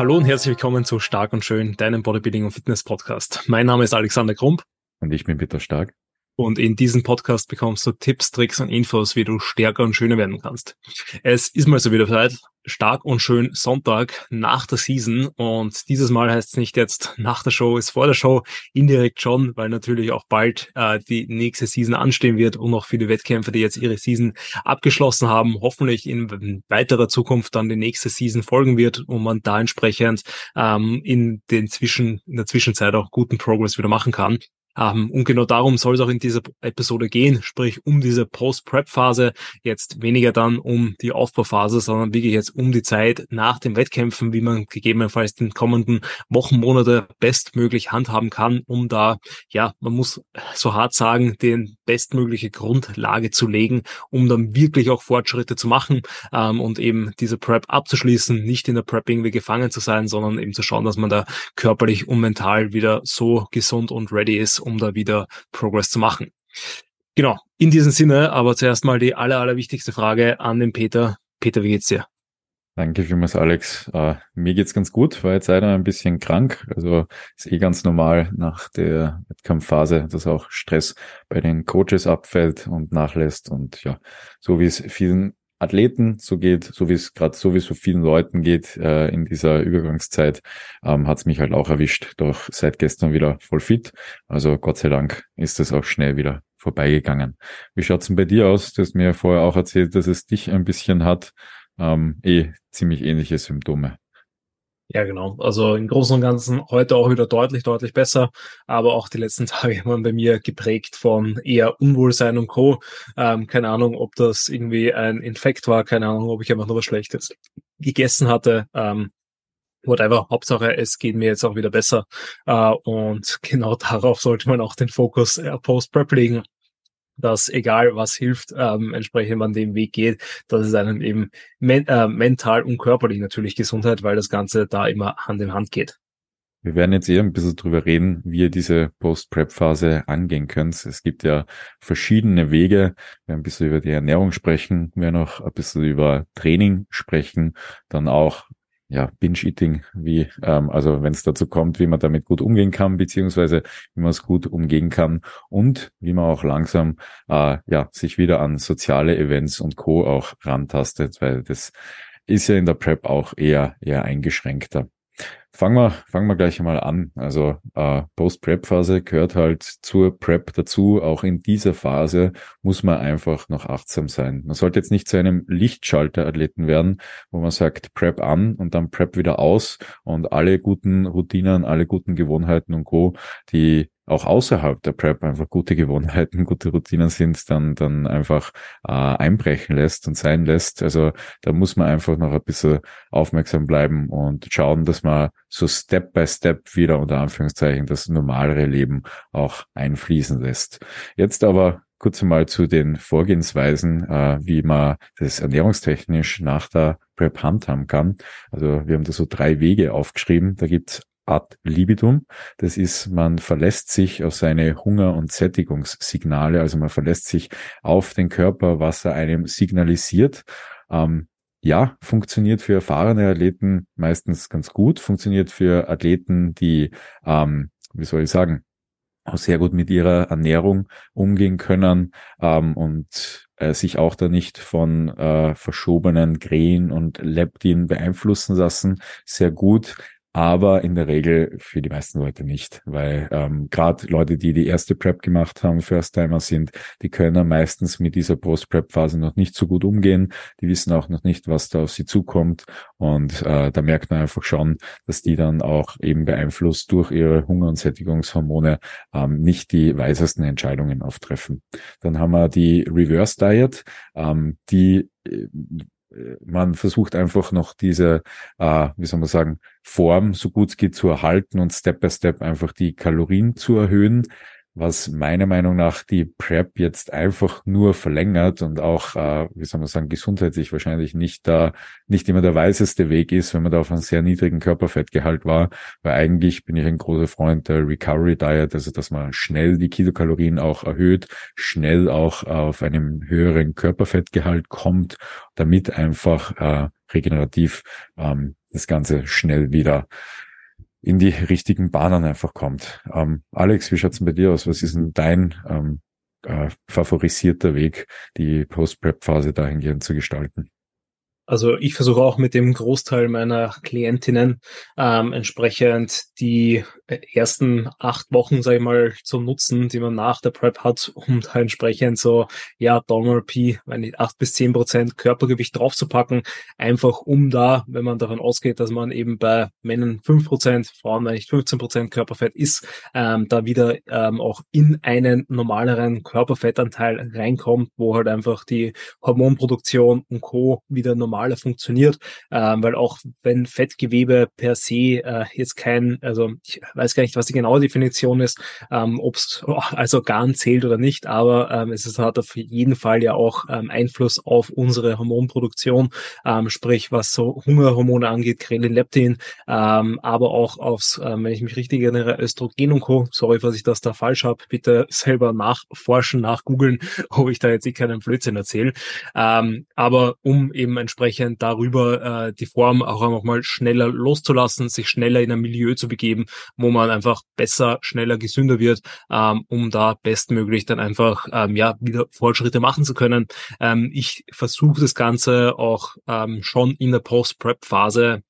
Hallo und herzlich willkommen zu Stark und Schön, deinem Bodybuilding und Fitness Podcast. Mein Name ist Alexander Krump. Und ich bin Peter Stark. Und in diesem Podcast bekommst du Tipps, Tricks und Infos, wie du stärker und schöner werden kannst. Es ist mal so wieder Zeit. Stark und schön Sonntag nach der Season. Und dieses Mal heißt es nicht jetzt nach der Show, ist vor der Show. Indirekt schon, weil natürlich auch bald äh, die nächste Season anstehen wird und noch viele Wettkämpfer, die jetzt ihre Season abgeschlossen haben, hoffentlich in weiterer Zukunft dann die nächste Season folgen wird und man da entsprechend ähm, in den Zwischen, in der Zwischenzeit auch guten Progress wieder machen kann. Um, und genau darum soll es auch in dieser Episode gehen, sprich um diese Post-Prep-Phase, jetzt weniger dann um die Aufbauphase, sondern wirklich jetzt um die Zeit nach den Wettkämpfen, wie man gegebenenfalls den kommenden Wochen, Monate bestmöglich handhaben kann, um da, ja, man muss so hart sagen, den bestmögliche Grundlage zu legen, um dann wirklich auch Fortschritte zu machen um, und eben diese Prep abzuschließen, nicht in der Prep irgendwie gefangen zu sein, sondern eben zu schauen, dass man da körperlich und mental wieder so gesund und ready ist, um da wieder Progress zu machen. Genau, in diesem Sinne, aber zuerst mal die aller, allerwichtigste Frage an den Peter. Peter, wie geht's dir? Danke vielmals, Alex. Uh, mir geht's ganz gut, war jetzt leider ein bisschen krank. Also ist eh ganz normal nach der Wettkampfphase, dass auch Stress bei den Coaches abfällt und nachlässt. Und ja, so wie es vielen Athleten so geht, so wie es gerade sowieso vielen Leuten geht äh, in dieser Übergangszeit, ähm, hat es mich halt auch erwischt. Doch seit gestern wieder voll fit. Also Gott sei Dank ist es auch schnell wieder vorbeigegangen. Wie schaut's denn bei dir aus? Du hast mir vorher auch erzählt, dass es dich ein bisschen hat. Ähm, eh ziemlich ähnliche Symptome. Ja, genau. Also im Großen und Ganzen heute auch wieder deutlich, deutlich besser. Aber auch die letzten Tage waren bei mir geprägt von eher Unwohlsein und Co. Ähm, keine Ahnung, ob das irgendwie ein Infekt war. Keine Ahnung, ob ich einfach nur was Schlechtes gegessen hatte. Ähm, whatever. Hauptsache, es geht mir jetzt auch wieder besser. Äh, und genau darauf sollte man auch den Fokus äh, Post-Prep legen dass egal was hilft, ähm, entsprechend man den Weg geht, dass es einem eben men äh, mental und körperlich natürlich Gesundheit, weil das Ganze da immer Hand in Hand geht. Wir werden jetzt eher ein bisschen drüber reden, wie ihr diese Post-Prep-Phase angehen könnt. Es gibt ja verschiedene Wege. Wir werden ein bisschen über die Ernährung sprechen, wir werden auch ein bisschen über Training sprechen, dann auch ja, Binge-Eating, wie, ähm, also wenn es dazu kommt, wie man damit gut umgehen kann, beziehungsweise wie man es gut umgehen kann und wie man auch langsam äh, ja, sich wieder an soziale Events und Co. auch rantastet, weil das ist ja in der Prep auch eher, eher eingeschränkter. Fangen wir, fangen wir gleich einmal an. Also äh, Post-Prep-Phase gehört halt zur Prep dazu. Auch in dieser Phase muss man einfach noch achtsam sein. Man sollte jetzt nicht zu einem Lichtschalter-Athleten werden, wo man sagt Prep an und dann Prep wieder aus und alle guten Routinen, alle guten Gewohnheiten und Co., die auch außerhalb der Prep einfach gute Gewohnheiten, gute Routinen sind, dann, dann einfach äh, einbrechen lässt und sein lässt. Also da muss man einfach noch ein bisschen aufmerksam bleiben und schauen, dass man so Step by Step wieder unter Anführungszeichen das normalere Leben auch einfließen lässt. Jetzt aber kurz einmal zu den Vorgehensweisen, äh, wie man das ernährungstechnisch nach der Prep handhaben kann. Also wir haben da so drei Wege aufgeschrieben. Da gibt's ad libidum. Das ist, man verlässt sich auf seine Hunger- und Sättigungssignale, also man verlässt sich auf den Körper, was er einem signalisiert. Ähm, ja, funktioniert für erfahrene Athleten meistens ganz gut, funktioniert für Athleten, die, ähm, wie soll ich sagen, auch sehr gut mit ihrer Ernährung umgehen können ähm, und äh, sich auch da nicht von äh, verschobenen Green und Leptin beeinflussen lassen. Sehr gut aber in der Regel für die meisten Leute nicht, weil ähm, gerade Leute, die die erste Prep gemacht haben, First-Timer sind, die können meistens mit dieser Post-Prep-Phase noch nicht so gut umgehen. Die wissen auch noch nicht, was da auf sie zukommt und äh, da merkt man einfach schon, dass die dann auch eben beeinflusst durch ihre Hunger- und Sättigungshormone ähm, nicht die weisesten Entscheidungen auftreffen. Dann haben wir die Reverse Diet, ähm, die äh, man versucht einfach noch diese, äh, wie soll man sagen, Form so gut es geht zu erhalten und Step by Step einfach die Kalorien zu erhöhen was meiner Meinung nach die Prep jetzt einfach nur verlängert und auch, äh, wie soll man sagen, gesundheitlich wahrscheinlich nicht da, nicht immer der weiseste Weg ist, wenn man da auf einem sehr niedrigen Körperfettgehalt war, weil eigentlich bin ich ein großer Freund der Recovery Diet, also dass man schnell die Kilokalorien auch erhöht, schnell auch auf einem höheren Körperfettgehalt kommt, damit einfach äh, regenerativ ähm, das Ganze schnell wieder in die richtigen Bahnen einfach kommt. Ähm, Alex, wie schaut's denn bei dir aus? Was ist denn dein ähm, äh, favorisierter Weg, die Post-Prep-Phase dahingehend zu gestalten? Also ich versuche auch mit dem Großteil meiner Klientinnen ähm, entsprechend die ersten acht Wochen, sage ich mal, zu nutzen, die man nach der Prep hat, um da entsprechend so, ja, Donor P, meine acht bis zehn Prozent Körpergewicht draufzupacken, einfach um da, wenn man davon ausgeht, dass man eben bei Männern fünf Prozent, Frauen eigentlich 15 Prozent Körperfett ist, ähm, da wieder ähm, auch in einen normaleren Körperfettanteil reinkommt, wo halt einfach die Hormonproduktion und Co. wieder normal normaler funktioniert, ähm, weil auch wenn Fettgewebe per se äh, jetzt kein, also ich weiß gar nicht, was die genaue Definition ist, ähm, ob es oh, als Organ zählt oder nicht, aber ähm, es ist, hat auf jeden Fall ja auch ähm, Einfluss auf unsere Hormonproduktion, ähm, sprich was so Hungerhormone angeht, Krelin, Leptin, ähm, aber auch aufs, ähm, wenn ich mich richtig erinnere, Östrogen und Co. Sorry, was ich das da falsch habe, bitte selber nachforschen, nachgoogeln, ob ich da jetzt eh keinen Blödsinn erzähle. Ähm, aber um eben entsprechend entsprechend darüber äh, die Form auch einfach mal schneller loszulassen, sich schneller in ein Milieu zu begeben, wo man einfach besser, schneller, gesünder wird, ähm, um da bestmöglich dann einfach ähm, ja wieder Fortschritte machen zu können. Ähm, ich versuche das Ganze auch ähm, schon in der Post-Prep-Phase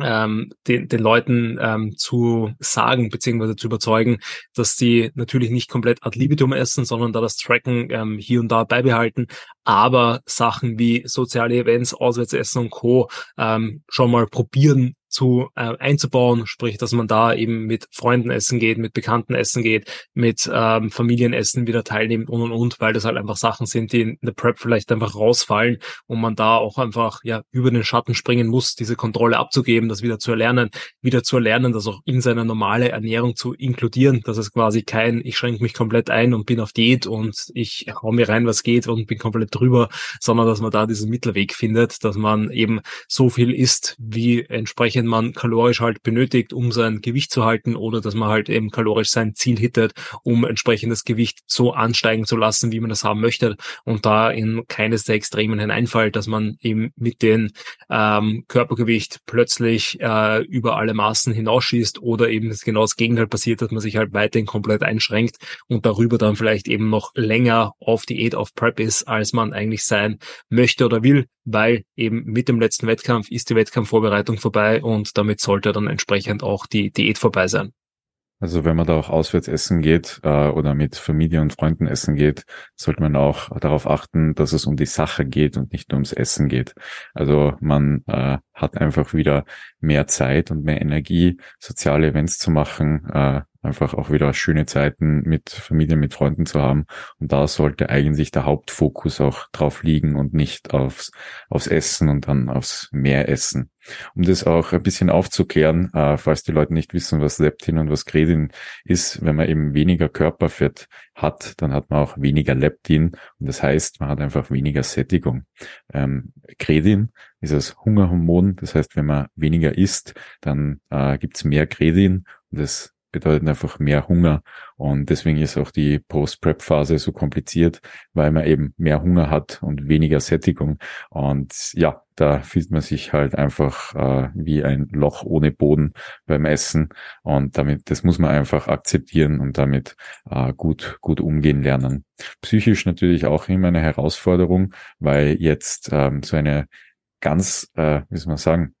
ähm, den, den Leuten ähm, zu sagen beziehungsweise zu überzeugen, dass sie natürlich nicht komplett ad libitum essen, sondern da das Tracken ähm, hier und da beibehalten, aber Sachen wie soziale Events, Auswärtsessen und Co. Ähm, schon mal probieren zu äh, einzubauen, sprich, dass man da eben mit Freunden essen geht, mit Bekannten essen geht, mit ähm, Familienessen wieder teilnimmt und und und, weil das halt einfach Sachen sind, die in der Prep vielleicht einfach rausfallen und man da auch einfach ja über den Schatten springen muss, diese Kontrolle abzugeben, das wieder zu erlernen, wieder zu erlernen, das auch in seine normale Ernährung zu inkludieren, dass es quasi kein, ich schränke mich komplett ein und bin auf Diät und ich hau mir rein, was geht und bin komplett drüber, sondern dass man da diesen Mittelweg findet, dass man eben so viel isst, wie entsprechend den man kalorisch halt benötigt, um sein Gewicht zu halten oder dass man halt eben kalorisch sein Ziel hittet, um entsprechend Gewicht so ansteigen zu lassen, wie man das haben möchte und da in keines der Extremen hineinfällt, dass man eben mit dem ähm, Körpergewicht plötzlich äh, über alle Maßen hinausschießt oder eben das genau das Gegenteil passiert, dass man sich halt weiterhin komplett einschränkt und darüber dann vielleicht eben noch länger auf Diät, auf Prep ist, als man eigentlich sein möchte oder will, weil eben mit dem letzten Wettkampf ist die Wettkampfvorbereitung vorbei und damit sollte dann entsprechend auch die Diät vorbei sein. Also wenn man da auch auswärts essen geht äh, oder mit Familie und Freunden essen geht, sollte man auch darauf achten, dass es um die Sache geht und nicht nur ums Essen geht. Also man äh, hat einfach wieder mehr Zeit und mehr Energie, soziale Events zu machen, äh, einfach auch wieder schöne Zeiten mit Familie, mit Freunden zu haben. Und da sollte eigentlich der Hauptfokus auch drauf liegen und nicht aufs, aufs Essen und dann aufs Mehressen. Um das auch ein bisschen aufzuklären, äh, falls die Leute nicht wissen, was Leptin und was Kredin ist, wenn man eben weniger Körperfett hat, dann hat man auch weniger Leptin und das heißt, man hat einfach weniger Sättigung. Ähm, Kredin ist das Hungerhormon, das heißt, wenn man weniger isst, dann äh, gibt es mehr Kredin und das bedeutet einfach mehr Hunger. Und deswegen ist auch die Post-Prep-Phase so kompliziert, weil man eben mehr Hunger hat und weniger Sättigung. Und ja, da fühlt man sich halt einfach äh, wie ein Loch ohne Boden beim Essen. Und damit, das muss man einfach akzeptieren und damit äh, gut, gut umgehen lernen. Psychisch natürlich auch immer eine Herausforderung, weil jetzt ähm, so eine ganz, äh, wie soll man sagen,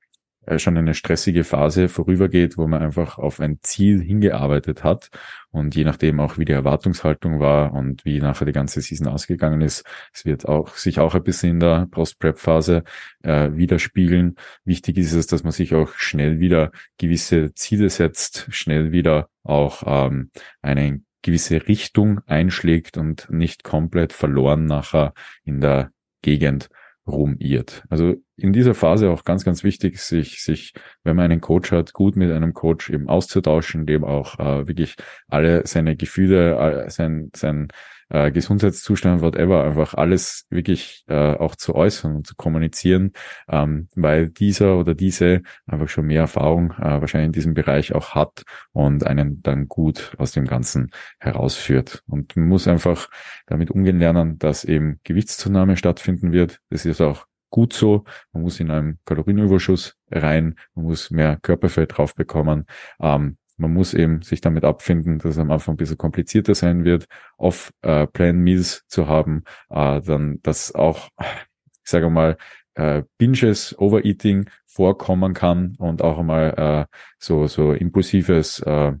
äh, schon eine stressige Phase vorübergeht, wo man einfach auf ein Ziel hingearbeitet hat und je nachdem auch wie die Erwartungshaltung war und wie nachher die ganze Season ausgegangen ist, es wird auch sich auch ein bisschen in der Post-Prep-Phase äh, widerspiegeln. Wichtig ist es, dass man sich auch schnell wieder gewisse Ziele setzt, schnell wieder auch ähm, eine gewisse Richtung einschlägt und nicht komplett verloren nachher in der Gegend rumirrt. Also in dieser Phase auch ganz, ganz wichtig, sich, sich, wenn man einen Coach hat, gut mit einem Coach eben auszutauschen, dem auch äh, wirklich alle seine Gefühle, sein, sein äh, Gesundheitszustand, whatever, einfach alles wirklich äh, auch zu äußern und zu kommunizieren, ähm, weil dieser oder diese einfach schon mehr Erfahrung äh, wahrscheinlich in diesem Bereich auch hat und einen dann gut aus dem Ganzen herausführt. Und man muss einfach damit umgehen lernen, dass eben Gewichtszunahme stattfinden wird. Das ist auch gut so. Man muss in einem Kalorienüberschuss rein, man muss mehr Körperfett drauf bekommen. Ähm, man muss eben sich damit abfinden, dass es am Anfang ein bisschen komplizierter sein wird, Off-Plan Meals zu haben, äh, dann dass auch, ich sage mal, äh, Binges, Overeating vorkommen kann und auch einmal äh, so, so impulsives äh,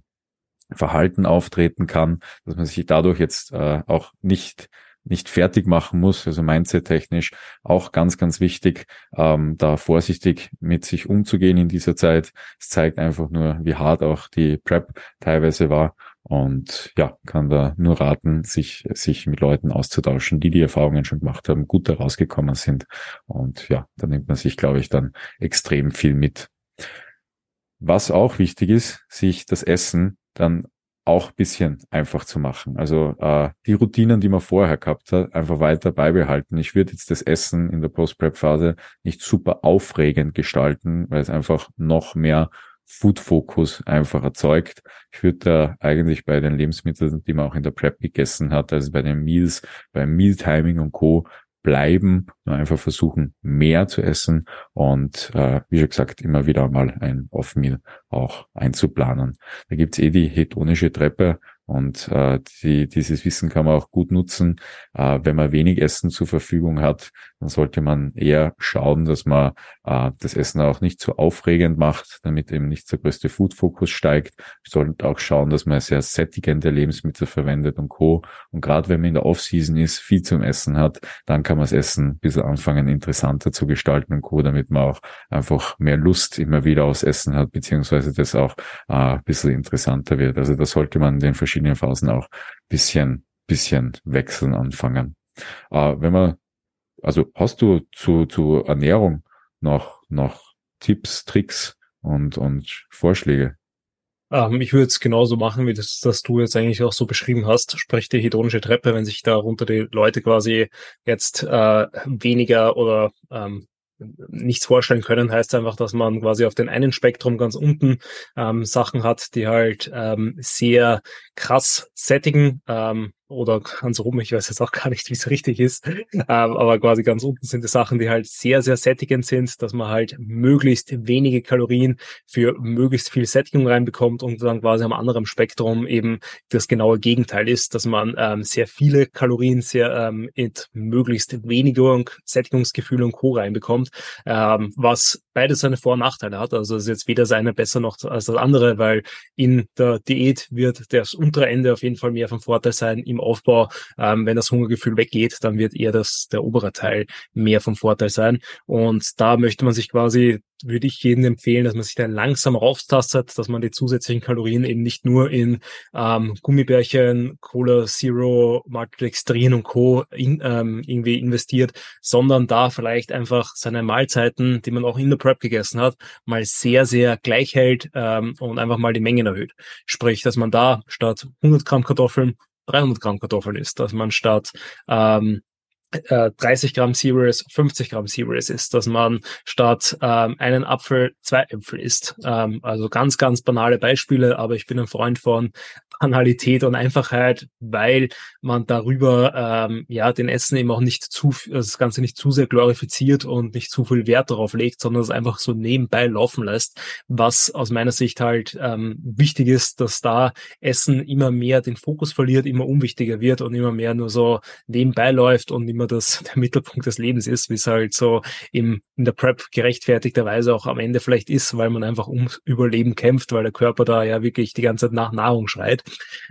Verhalten auftreten kann, dass man sich dadurch jetzt äh, auch nicht nicht fertig machen muss, also mindset-technisch auch ganz, ganz wichtig, ähm, da vorsichtig mit sich umzugehen in dieser Zeit. Es zeigt einfach nur, wie hart auch die Prep teilweise war und ja, kann da nur raten, sich, sich mit Leuten auszutauschen, die die Erfahrungen schon gemacht haben, gut da rausgekommen sind und ja, da nimmt man sich, glaube ich, dann extrem viel mit. Was auch wichtig ist, sich das Essen dann auch bisschen einfach zu machen. Also äh, die Routinen, die man vorher gehabt hat, einfach weiter beibehalten. Ich würde jetzt das Essen in der Post-Prep-Phase nicht super aufregend gestalten, weil es einfach noch mehr Food-Fokus einfach erzeugt. Ich würde da eigentlich bei den Lebensmitteln, die man auch in der Prep gegessen hat, also bei den Meals, beim Meal-Timing und Co., bleiben, nur einfach versuchen, mehr zu essen und äh, wie schon gesagt, immer wieder mal ein Off-Meal auch einzuplanen. Da gibt's eh die hedonische Treppe, und äh, die, dieses Wissen kann man auch gut nutzen. Äh, wenn man wenig Essen zur Verfügung hat, dann sollte man eher schauen, dass man äh, das Essen auch nicht zu aufregend macht, damit eben nicht der größte Food-Fokus steigt. Wir sollten auch schauen, dass man sehr sättigende Lebensmittel verwendet und Co. Und gerade wenn man in der Off-Season ist, viel zum Essen hat, dann kann man das Essen ein bisschen anfangen, interessanter zu gestalten und Co., damit man auch einfach mehr Lust immer wieder aufs Essen hat, beziehungsweise das auch äh, ein bisschen interessanter wird. Also da sollte man den verschiedenen verschiedenen Phasen auch bisschen, bisschen wechseln anfangen. Äh, wenn man, also hast du zu, zu Ernährung noch, noch Tipps, Tricks und, und Vorschläge? Ähm, ich würde es genauso machen, wie das, das du jetzt eigentlich auch so beschrieben hast. Sprich die hedonische Treppe, wenn sich darunter die Leute quasi jetzt äh, weniger oder ähm, nichts vorstellen können, heißt einfach, dass man quasi auf den einen Spektrum ganz unten ähm, Sachen hat, die halt ähm, sehr krass sättigen. Ähm, oder ganz oben, ich weiß jetzt auch gar nicht, wie es richtig ist, ähm, aber quasi ganz unten sind die Sachen, die halt sehr, sehr sättigend sind, dass man halt möglichst wenige Kalorien für möglichst viel Sättigung reinbekommt und dann quasi am anderen Spektrum eben das genaue Gegenteil ist, dass man ähm, sehr viele Kalorien sehr ähm, mit möglichst weniger Sättigungsgefühl und Co. reinbekommt, ähm, was beides seine Vor- und Nachteile hat. Also es ist jetzt weder seine besser noch als das andere, weil in der Diät wird das untere Ende auf jeden Fall mehr vom Vorteil sein, im Aufbau, ähm, wenn das Hungergefühl weggeht, dann wird eher das, der obere Teil mehr vom Vorteil sein. Und da möchte man sich quasi würde ich jedem empfehlen, dass man sich da langsam rauftastet, dass man die zusätzlichen Kalorien eben nicht nur in ähm, Gummibärchen, Cola Zero, Maltodextrin und Co. In, ähm, irgendwie investiert, sondern da vielleicht einfach seine Mahlzeiten, die man auch in der Prep gegessen hat, mal sehr, sehr gleich hält ähm, und einfach mal die Mengen erhöht. Sprich, dass man da statt 100 Gramm Kartoffeln 300 Gramm Kartoffeln isst, dass man statt ähm, 30 äh, Gramm Cereals 50 Gramm Cereals isst, dass man statt ähm, einen Apfel zwei Äpfel isst. Ähm, also ganz, ganz banale Beispiele, aber ich bin ein Freund von Banalität und Einfachheit, weil man darüber ähm, ja den Essen eben auch nicht zu das Ganze nicht zu sehr glorifiziert und nicht zu viel Wert darauf legt, sondern es einfach so nebenbei laufen lässt, was aus meiner Sicht halt ähm, wichtig ist, dass da Essen immer mehr den Fokus verliert, immer unwichtiger wird und immer mehr nur so nebenbei läuft und immer das der Mittelpunkt des Lebens ist, wie es halt so im, in der Prep gerechtfertigterweise auch am Ende vielleicht ist, weil man einfach ums Überleben kämpft, weil der Körper da ja wirklich die ganze Zeit nach Nahrung schreit.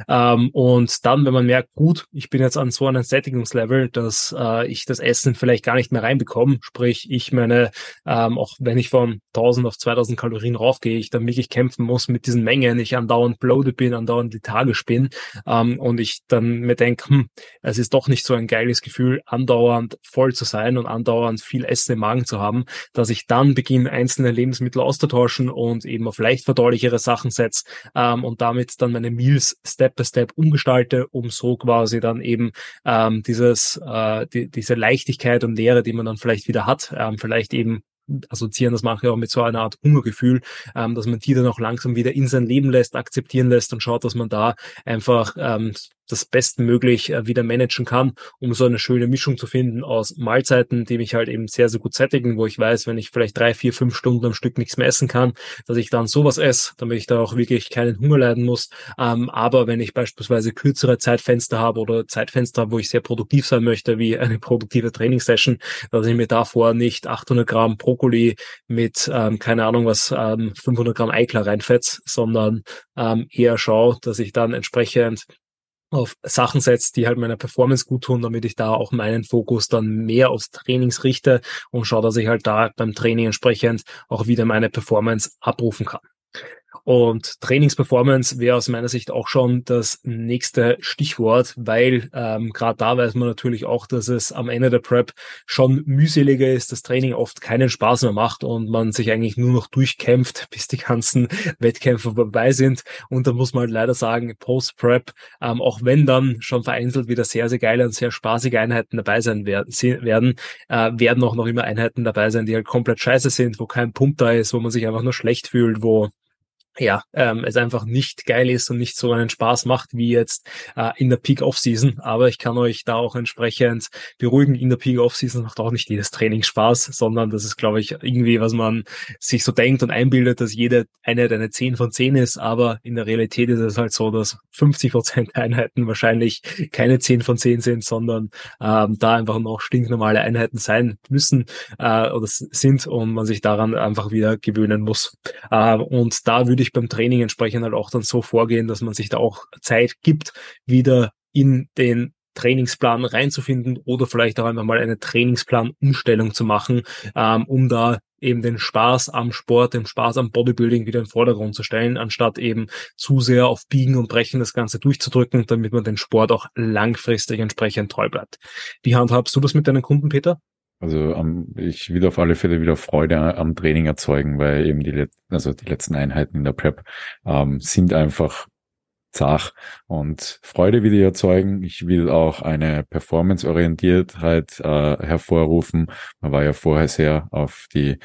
Ähm, und dann, wenn man merkt, gut, ich bin jetzt an so einem Sättigungslevel, dass äh, ich das Essen vielleicht gar nicht mehr reinbekomme, sprich ich meine, ähm, auch wenn ich von 1000 auf 2000 Kalorien raufgehe, ich dann wirklich kämpfen muss mit diesen Mengen, ich andauernd bloated bin, andauernd lethargisch bin ähm, und ich dann mir denke, hm, es ist doch nicht so ein geiles Gefühl, andauernd voll zu sein und andauernd viel Essen im Magen zu haben, dass ich dann beginne, einzelne Lebensmittel auszutauschen und eben auf leicht verdaulichere Sachen setze ähm, und damit dann meine Meals Step by Step umgestalte, um so quasi dann eben ähm, dieses äh, die, diese Leichtigkeit und Leere, die man dann vielleicht wieder hat, ähm, vielleicht eben assoziieren das manche auch mit so einer Art Hungergefühl, ähm, dass man die dann auch langsam wieder in sein Leben lässt, akzeptieren lässt und schaut, dass man da einfach ähm, das bestmöglich äh, wieder managen kann, um so eine schöne Mischung zu finden aus Mahlzeiten, die mich halt eben sehr, sehr gut sättigen, wo ich weiß, wenn ich vielleicht drei, vier, fünf Stunden am Stück nichts mehr essen kann, dass ich dann sowas esse, damit ich da auch wirklich keinen Hunger leiden muss. Ähm, aber wenn ich beispielsweise kürzere Zeitfenster habe oder Zeitfenster wo ich sehr produktiv sein möchte, wie eine produktive Trainingssession, dass ich mir davor nicht 800 Gramm Brokkoli mit, ähm, keine Ahnung was, ähm, 500 Gramm Eiklar reinfetz, sondern ähm, eher schaue, dass ich dann entsprechend auf Sachen setzt, die halt meiner Performance gut tun, damit ich da auch meinen Fokus dann mehr aufs Trainings richte und schaue, dass ich halt da beim Training entsprechend auch wieder meine Performance abrufen kann. Und Trainingsperformance wäre aus meiner Sicht auch schon das nächste Stichwort, weil ähm, gerade da weiß man natürlich auch, dass es am Ende der Prep schon mühseliger ist, das Training oft keinen Spaß mehr macht und man sich eigentlich nur noch durchkämpft, bis die ganzen Wettkämpfe vorbei sind. Und da muss man halt leider sagen, Post-Prep, ähm, auch wenn dann schon vereinzelt wieder sehr, sehr geile und sehr spaßige Einheiten dabei sein werden, äh, werden auch noch immer Einheiten dabei sein, die halt komplett scheiße sind, wo kein Pump da ist, wo man sich einfach nur schlecht fühlt, wo ja, ähm, es einfach nicht geil ist und nicht so einen Spaß macht wie jetzt äh, in der Peak Off-Season. Aber ich kann euch da auch entsprechend beruhigen. In der Peak Off-Season macht auch nicht jedes Training Spaß, sondern das ist, glaube ich, irgendwie, was man sich so denkt und einbildet, dass jede Einheit eine 10 von 10 ist. Aber in der Realität ist es halt so, dass 50 Prozent Einheiten wahrscheinlich keine 10 von 10 sind, sondern ähm, da einfach noch stinknormale Einheiten sein müssen äh, oder sind und man sich daran einfach wieder gewöhnen muss. Äh, und da würde beim Training entsprechend halt auch dann so vorgehen, dass man sich da auch Zeit gibt, wieder in den Trainingsplan reinzufinden oder vielleicht auch einfach mal eine Trainingsplanumstellung zu machen, ähm, um da eben den Spaß am Sport, den Spaß am Bodybuilding wieder in den Vordergrund zu stellen, anstatt eben zu sehr auf Biegen und Brechen das Ganze durchzudrücken, damit man den Sport auch langfristig entsprechend treu bleibt. Wie handhabst du das mit deinen Kunden, Peter? Also um, ich will auf alle Fälle wieder Freude am Training erzeugen, weil eben die, Let also die letzten Einheiten in der Prep ähm, sind einfach zach und Freude wieder erzeugen. Ich will auch eine Performance-Orientiertheit äh, hervorrufen. Man war ja vorher sehr auf die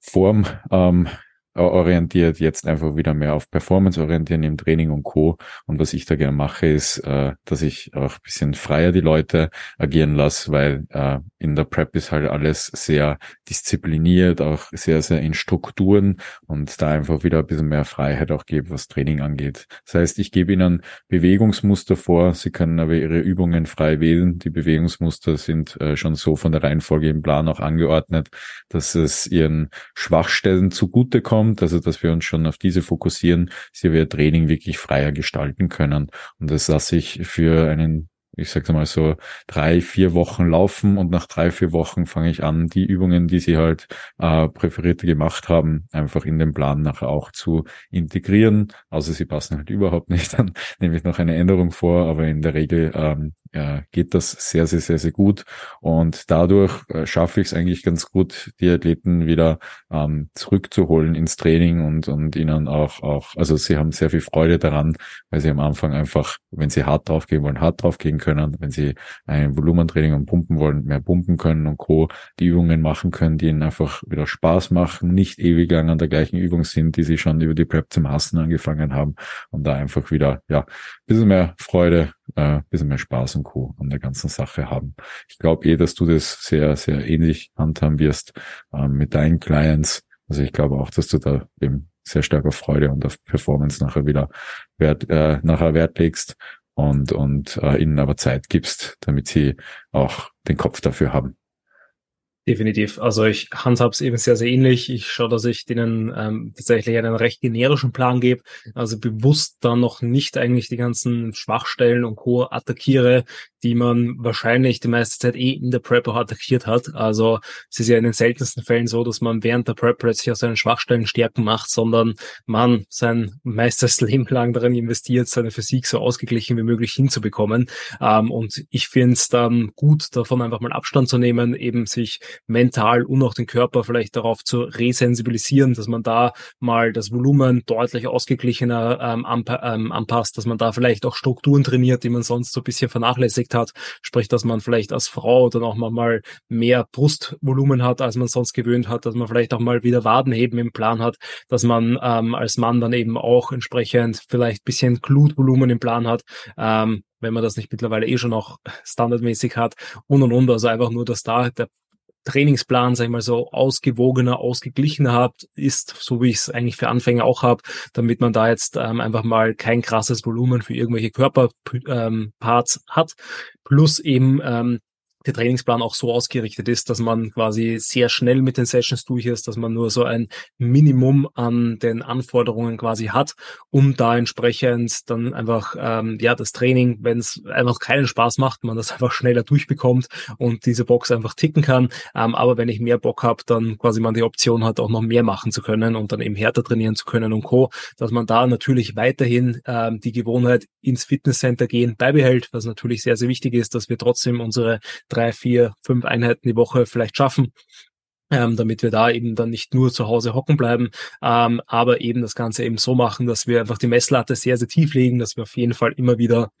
Form ähm, orientiert, jetzt einfach wieder mehr auf Performance orientieren im Training und Co. Und was ich da gerne mache, ist, äh, dass ich auch ein bisschen freier die Leute agieren lasse, weil äh, in der Prep ist halt alles sehr diszipliniert, auch sehr, sehr in Strukturen und da einfach wieder ein bisschen mehr Freiheit auch gebe, was Training angeht. Das heißt, ich gebe ihnen Bewegungsmuster vor, sie können aber ihre Übungen frei wählen. Die Bewegungsmuster sind äh, schon so von der Reihenfolge im Plan auch angeordnet, dass es ihren Schwachstellen zugutekommt kommt, also dass wir uns schon auf diese fokussieren, sie wir Training wirklich freier gestalten können. Und das lasse ich für einen ich sag's mal so, drei, vier Wochen laufen und nach drei, vier Wochen fange ich an, die Übungen, die sie halt äh, präferiert gemacht haben, einfach in den Plan nachher auch zu integrieren. Also sie passen halt überhaupt nicht, dann nehme ich noch eine Änderung vor, aber in der Regel ähm, äh, geht das sehr, sehr, sehr, sehr gut. Und dadurch äh, schaffe ich es eigentlich ganz gut, die Athleten wieder ähm, zurückzuholen ins Training und, und ihnen auch, auch, also sie haben sehr viel Freude daran, weil sie am Anfang einfach, wenn sie hart draufgehen wollen, hart draufgehen können, wenn sie ein Volumentraining und pumpen wollen, mehr pumpen können und Co. die Übungen machen können, die ihnen einfach wieder Spaß machen, nicht ewig lang an der gleichen Übung sind, die sie schon über die Prep zum Hassen angefangen haben und da einfach wieder, ja, bisschen mehr Freude, äh, bisschen mehr Spaß und Co. an der ganzen Sache haben. Ich glaube eh, dass du das sehr, sehr ähnlich handhaben wirst äh, mit deinen Clients. Also ich glaube auch, dass du da eben sehr stark auf Freude und auf Performance nachher wieder Wert, äh, nachher Wert legst und, und äh, ihnen aber Zeit gibst, damit sie auch den Kopf dafür haben. Definitiv. Also ich handhabe es eben sehr, sehr ähnlich. Ich schaue, dass ich denen ähm, tatsächlich einen recht generischen Plan gebe. Also bewusst dann noch nicht eigentlich die ganzen Schwachstellen und Co. attackiere, die man wahrscheinlich die meiste Zeit eh in der Prep auch attackiert hat. Also es ist ja in den seltensten Fällen so, dass man während der Prep plötzlich aus seinen Schwachstellen Stärken macht, sondern man sein meistes Leben lang darin investiert, seine Physik so ausgeglichen wie möglich hinzubekommen. Ähm, und ich finde es dann gut, davon einfach mal Abstand zu nehmen, eben sich mental und auch den Körper vielleicht darauf zu resensibilisieren, dass man da mal das Volumen deutlich ausgeglichener ähm, anpa ähm, anpasst, dass man da vielleicht auch Strukturen trainiert, die man sonst so ein bisschen vernachlässigt ausgelegt hat. Sprich, dass man vielleicht als Frau dann auch mal mehr Brustvolumen hat, als man sonst gewöhnt hat, dass man vielleicht auch mal wieder Wadenheben im Plan hat, dass man ähm, als Mann dann eben auch entsprechend vielleicht bisschen Glutvolumen im Plan hat. Ähm, wenn man das nicht mittlerweile eh schon auch standardmäßig hat und und und. Also einfach nur, dass da der Trainingsplan, sag ich mal so, ausgewogener, ausgeglichener habt, ist, so wie ich es eigentlich für Anfänger auch habe, damit man da jetzt ähm, einfach mal kein krasses Volumen für irgendwelche Körperparts ähm, hat, plus eben ähm, der Trainingsplan auch so ausgerichtet ist, dass man quasi sehr schnell mit den Sessions durch ist, dass man nur so ein Minimum an den Anforderungen quasi hat, um da entsprechend dann einfach ähm, ja das Training, wenn es einfach keinen Spaß macht, man das einfach schneller durchbekommt und diese Box einfach ticken kann. Ähm, aber wenn ich mehr Bock habe, dann quasi man die Option hat, auch noch mehr machen zu können und dann eben härter trainieren zu können und co, dass man da natürlich weiterhin ähm, die Gewohnheit ins Fitnesscenter gehen beibehält, was natürlich sehr sehr wichtig ist, dass wir trotzdem unsere drei, vier, fünf Einheiten die Woche vielleicht schaffen. Ähm, damit wir da eben dann nicht nur zu Hause hocken bleiben, ähm, aber eben das Ganze eben so machen, dass wir einfach die Messlatte sehr, sehr tief legen, dass wir auf jeden Fall immer wieder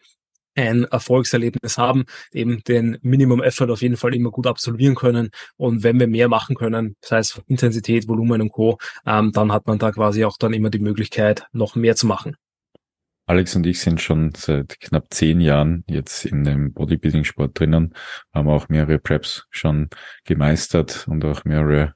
ein Erfolgserlebnis haben, eben den Minimum Effort auf jeden Fall immer gut absolvieren können. Und wenn wir mehr machen können, das heißt Intensität, Volumen und Co., ähm, dann hat man da quasi auch dann immer die Möglichkeit, noch mehr zu machen. Alex und ich sind schon seit knapp zehn Jahren jetzt in dem Bodybuilding-Sport drinnen, haben auch mehrere Preps schon gemeistert und auch mehrere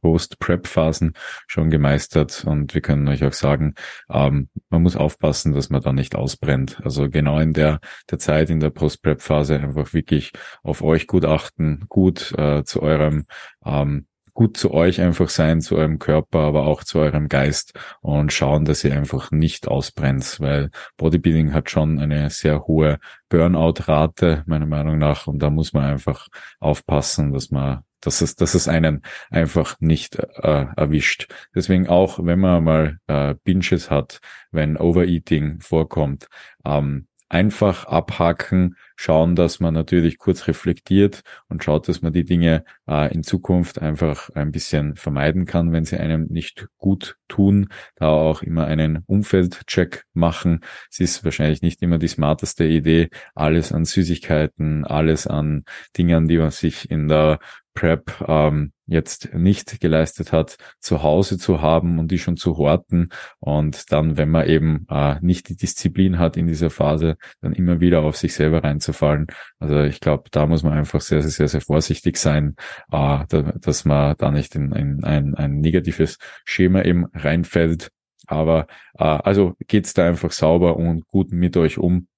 Post-Prep-Phasen schon gemeistert und wir können euch auch sagen, ähm, man muss aufpassen, dass man da nicht ausbrennt. Also genau in der, der Zeit, in der Post-Prep-Phase einfach wirklich auf euch gut achten, gut äh, zu eurem ähm, gut zu euch einfach sein, zu eurem Körper, aber auch zu eurem Geist und schauen, dass ihr einfach nicht ausbrennt, weil Bodybuilding hat schon eine sehr hohe Burnout-Rate, meiner Meinung nach, und da muss man einfach aufpassen, dass man dass es, dass es einen einfach nicht äh, erwischt. Deswegen auch, wenn man mal äh, Binges hat, wenn Overeating vorkommt, ähm, einfach abhaken, schauen, dass man natürlich kurz reflektiert und schaut, dass man die Dinge äh, in Zukunft einfach ein bisschen vermeiden kann, wenn sie einem nicht gut tun. Da auch immer einen Umfeldcheck machen. Es ist wahrscheinlich nicht immer die smarteste Idee, alles an Süßigkeiten, alles an Dingen, die man sich in der Prep ähm, jetzt nicht geleistet hat, zu Hause zu haben und die schon zu horten und dann, wenn man eben äh, nicht die Disziplin hat in dieser Phase, dann immer wieder auf sich selber reinzufallen. Also ich glaube, da muss man einfach sehr, sehr, sehr, sehr vorsichtig sein, äh, da, dass man da nicht in, in ein, ein negatives Schema eben reinfällt. Aber äh, also geht's da einfach sauber und gut mit euch um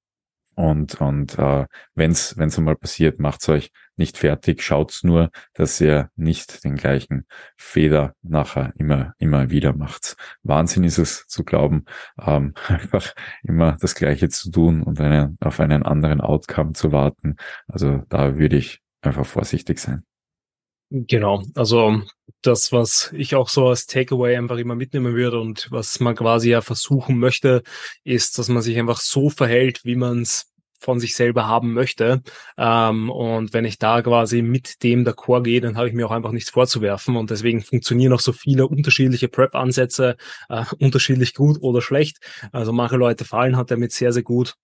und, und äh, wenn es einmal passiert, macht's euch nicht fertig. Schaut's nur, dass ihr nicht den gleichen Fehler nachher immer, immer wieder macht. Wahnsinn ist es zu glauben, ähm, einfach immer das Gleiche zu tun und einen, auf einen anderen Outcome zu warten. Also da würde ich einfach vorsichtig sein. Genau, also das, was ich auch so als Takeaway einfach immer mitnehmen würde und was man quasi ja versuchen möchte, ist, dass man sich einfach so verhält, wie man es von sich selber haben möchte. Ähm, und wenn ich da quasi mit dem d'accord gehe, dann habe ich mir auch einfach nichts vorzuwerfen. Und deswegen funktionieren auch so viele unterschiedliche Prep-Ansätze äh, unterschiedlich gut oder schlecht. Also manche Leute fallen hat damit sehr, sehr gut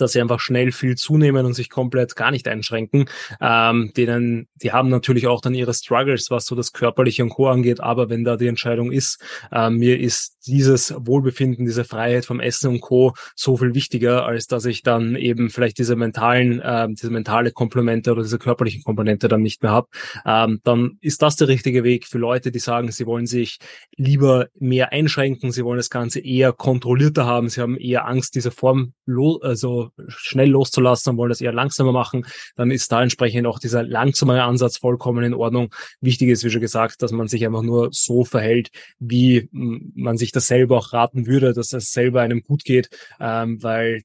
dass sie einfach schnell viel zunehmen und sich komplett gar nicht einschränken. Ähm, denen, die haben natürlich auch dann ihre Struggles, was so das Körperliche und Co. angeht, aber wenn da die Entscheidung ist, äh, mir ist dieses Wohlbefinden, diese Freiheit vom Essen und Co. so viel wichtiger, als dass ich dann eben vielleicht diese mentalen, äh, diese mentale Komponente oder diese körperliche Komponente dann nicht mehr habe, ähm, dann ist das der richtige Weg für Leute, die sagen, sie wollen sich lieber mehr einschränken, sie wollen das Ganze eher kontrollierter haben, sie haben eher Angst, diese Form also schnell loszulassen und wollen das eher langsamer machen, dann ist da entsprechend auch dieser langsamere Ansatz vollkommen in Ordnung. Wichtig ist, wie schon gesagt, dass man sich einfach nur so verhält, wie man sich das selber auch raten würde, dass es selber einem gut geht, ähm, weil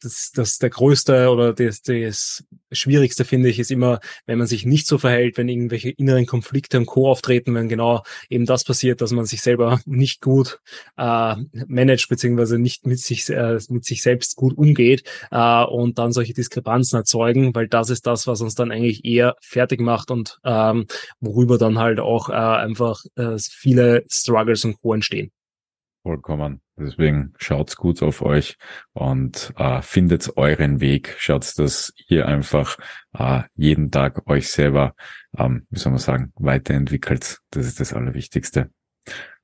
das, das der größte oder das, das Schwierigste finde ich ist immer, wenn man sich nicht so verhält, wenn irgendwelche inneren Konflikte und Co. auftreten, wenn genau eben das passiert, dass man sich selber nicht gut äh, managt beziehungsweise nicht mit sich äh, mit sich selbst gut umgeht äh, und dann solche Diskrepanzen erzeugen, weil das ist das, was uns dann eigentlich eher fertig macht und ähm, worüber dann halt auch äh, einfach äh, viele Struggles und Co. entstehen. Vollkommen Deswegen schaut's gut auf euch und äh, findet euren Weg. Schaut, dass ihr einfach äh, jeden Tag euch selber, ähm, wie soll man sagen, weiterentwickelt. Das ist das Allerwichtigste.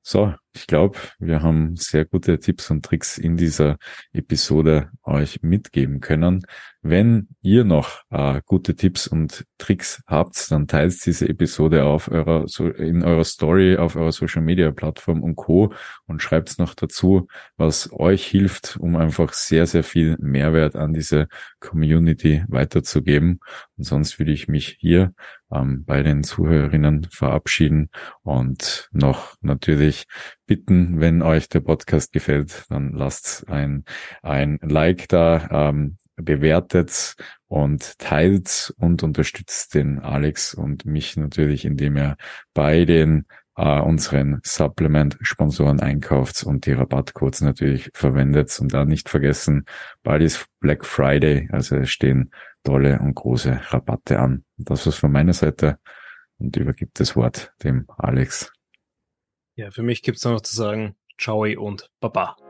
So, ich glaube, wir haben sehr gute Tipps und Tricks in dieser Episode euch mitgeben können. Wenn ihr noch äh, gute Tipps und Tricks habt, dann teilt diese Episode auf eurer, in eurer Story, auf eurer Social Media Plattform und Co. und schreibt noch dazu, was euch hilft, um einfach sehr, sehr viel Mehrwert an diese Community weiterzugeben. Und sonst würde ich mich hier ähm, bei den Zuhörerinnen verabschieden und noch natürlich bitten, wenn euch der Podcast gefällt, dann lasst ein, ein Like da, ähm, bewertet und teilt und unterstützt den Alex und mich natürlich, indem er bei den äh, unseren Supplement-Sponsoren einkauft und die Rabattcodes natürlich verwendet und da nicht vergessen, bald ist Black Friday, also es stehen tolle und große Rabatte an. Das war's von meiner Seite und übergibt das Wort dem Alex. Ja, für mich gibt's noch zu sagen, ciao und baba.